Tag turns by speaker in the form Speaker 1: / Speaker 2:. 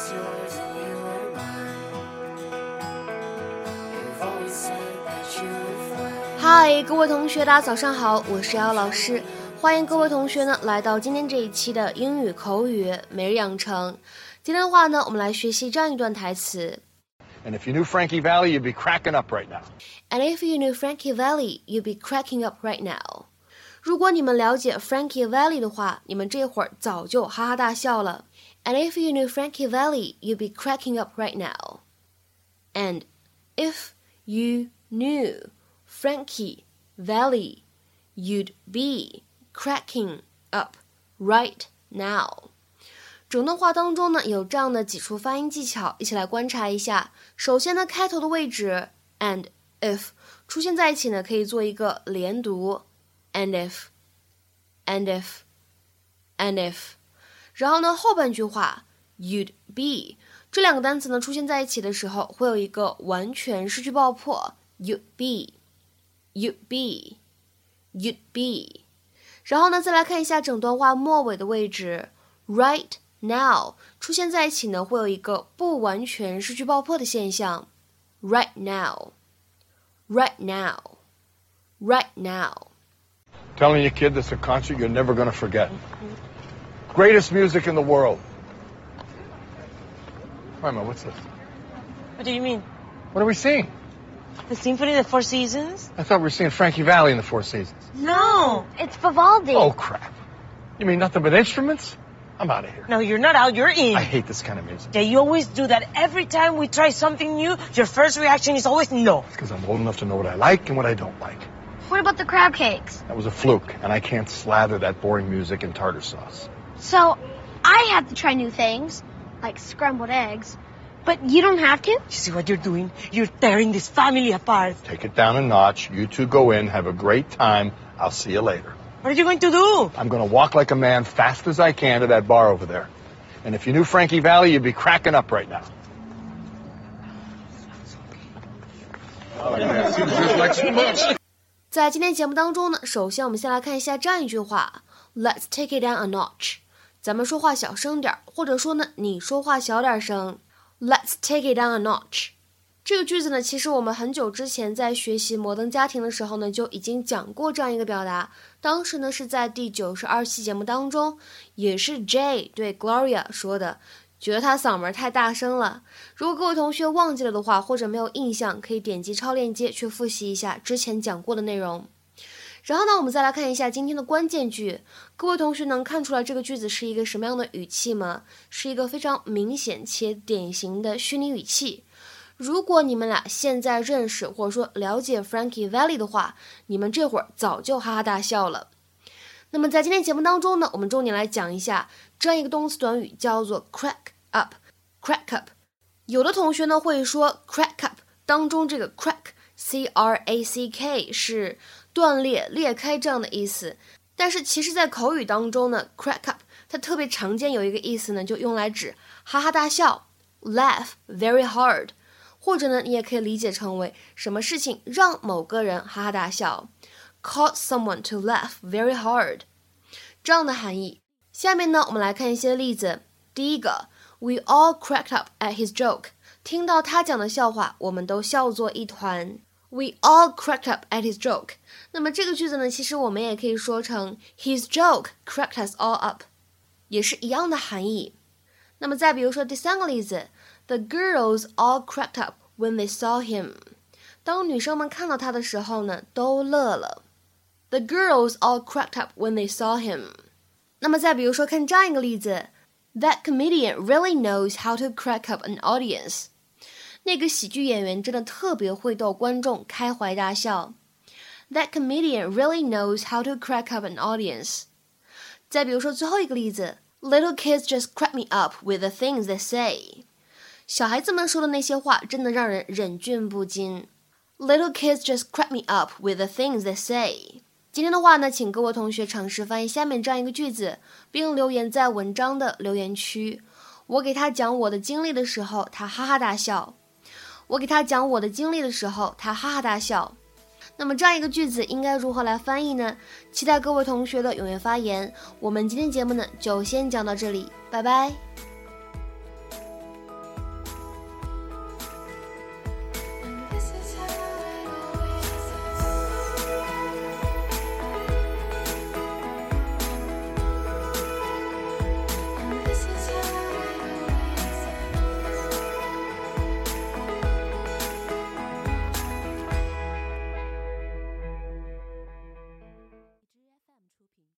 Speaker 1: was yours and you were mine. You've always said that you would fly.
Speaker 2: 嗨，各位同学，大家早上好，我是姚老师，欢迎各位同学呢来到今天这一期的英语口语每日养成。今天的话呢，我们来学习这样一段台词。
Speaker 3: And if you knew Frankie Valley, you'd be cracking up right now.
Speaker 2: And if you knew Frankie Valley, you'd be cracking up right now. 如果你们了解 Frankie Valley 的话，你们这会儿早就哈哈大笑了。And if you knew Frankie Valley, you'd be cracking up right now. And if you knew Frankie Valley, you'd be cracking up right now. 整段话当中呢，有这样的几处发音技巧，一起来观察一下。首先呢，开头的位置 and if 出现在一起呢，可以做一个连读 ，and if，and if，and if。然后呢，后半句话 you'd be 这两个单词呢出现在一起的时候，会有一个完全失去爆破，you'd be，you'd be，you'd be。然后呢，再来看一下整段话末尾的位置，right。now 出现在一起呢，会有一个不完全失去爆破的现象。Right now, right now, right now.
Speaker 3: Telling your kid, this is a concert you're never going to forget. Greatest music in the world. Mama, what's this?
Speaker 4: What do you mean?
Speaker 3: What are we seeing?
Speaker 4: The Symphony of the Four Seasons?
Speaker 3: I thought we were seeing Frankie Valli in the Four Seasons.
Speaker 4: No.
Speaker 5: It's Vivaldi.
Speaker 3: Oh, crap. You mean nothing but instruments? I'm out of here.
Speaker 4: No, you're not out. You're in.
Speaker 3: I hate this kind of music.
Speaker 4: Yeah, you always do that. Every time we try something new, your first reaction is always no.
Speaker 3: Because I'm old enough to know what I like and what I don't like.
Speaker 5: What about the crab cakes?
Speaker 3: That was a fluke, and I can't slather that boring music in tartar sauce.
Speaker 5: So I have to try new things, like scrambled eggs. But you don't have to?
Speaker 4: You see what you're doing? You're tearing this family apart.
Speaker 3: Take it down a notch. You two go in, have a great time. I'll see you later.
Speaker 4: What are you going to do?
Speaker 3: I'm going to walk like a man fast as I can to that bar over there. And if you knew Frankie Valli, you'd be cracking up right now. Oh, yeah, seems just like so much.
Speaker 2: 在今天节目当中呢，首先我们先来看一下这样一句话：Let's take it down a notch。咱们说话小声点，或者说呢，你说话小点声。Let's take it down a notch。这个句子呢，其实我们很久之前在学习《摩登家庭》的时候呢，就已经讲过这样一个表达。当时呢是在第九十二期节目当中，也是 Jay 对 Gloria 说的，觉得他嗓门太大声了。如果各位同学忘记了的话，或者没有印象，可以点击超链接去复习一下之前讲过的内容。然后呢，我们再来看一下今天的关键句。各位同学能看出来这个句子是一个什么样的语气吗？是一个非常明显且典型的虚拟语气。如果你们俩现在认识或者说了解 Frankie Valley 的话，你们这会儿早就哈哈大笑了。那么在今天节目当中呢，我们重点来讲一下这样一个动词短语，叫做 crack up。crack up，有的同学呢会说 crack up 当中这个 crack，c r a c k 是断裂、裂开这样的意思。但是其实，在口语当中呢，crack up 它特别常见有一个意思呢，就用来指哈哈大笑，laugh very hard。或者呢，你也可以理解成为什么事情让某个人哈哈大笑 ，cause someone to laugh very hard，这样的含义。下面呢，我们来看一些例子。第一个，We all cracked up at his joke。听到他讲的笑话，我们都笑作一团。We all cracked up at his joke。那么这个句子呢，其实我们也可以说成 His joke cracked us all up，也是一样的含义。那么再比如说第三个例子。The girls all cracked up when they saw him。当女生们看到他的时候呢，都乐了。 The girls all cracked up when they saw him。那么再比如说，看这样一个例子：That comedian really knows how to crack up an audience。那个喜剧演员真的特别会逗观众开怀大笑。That comedian really knows how to crack up an audience。再比如说最后一个例子：Little kids just crack me up with the things they say。小孩子们说的那些话真的让人忍俊不禁。Little kids just crack me up with the things they say。 今天的话呢，请各位同学尝试翻译下面这样一个句子，并留言在文章的留言区。我给他讲我的经历的时候，他哈哈大笑。我给他讲我的经历的时候，他哈哈大笑。那么这样一个句子应该如何来翻译呢？期待各位同学的踊跃发言。我们今天节目呢就先讲到这里，拜拜。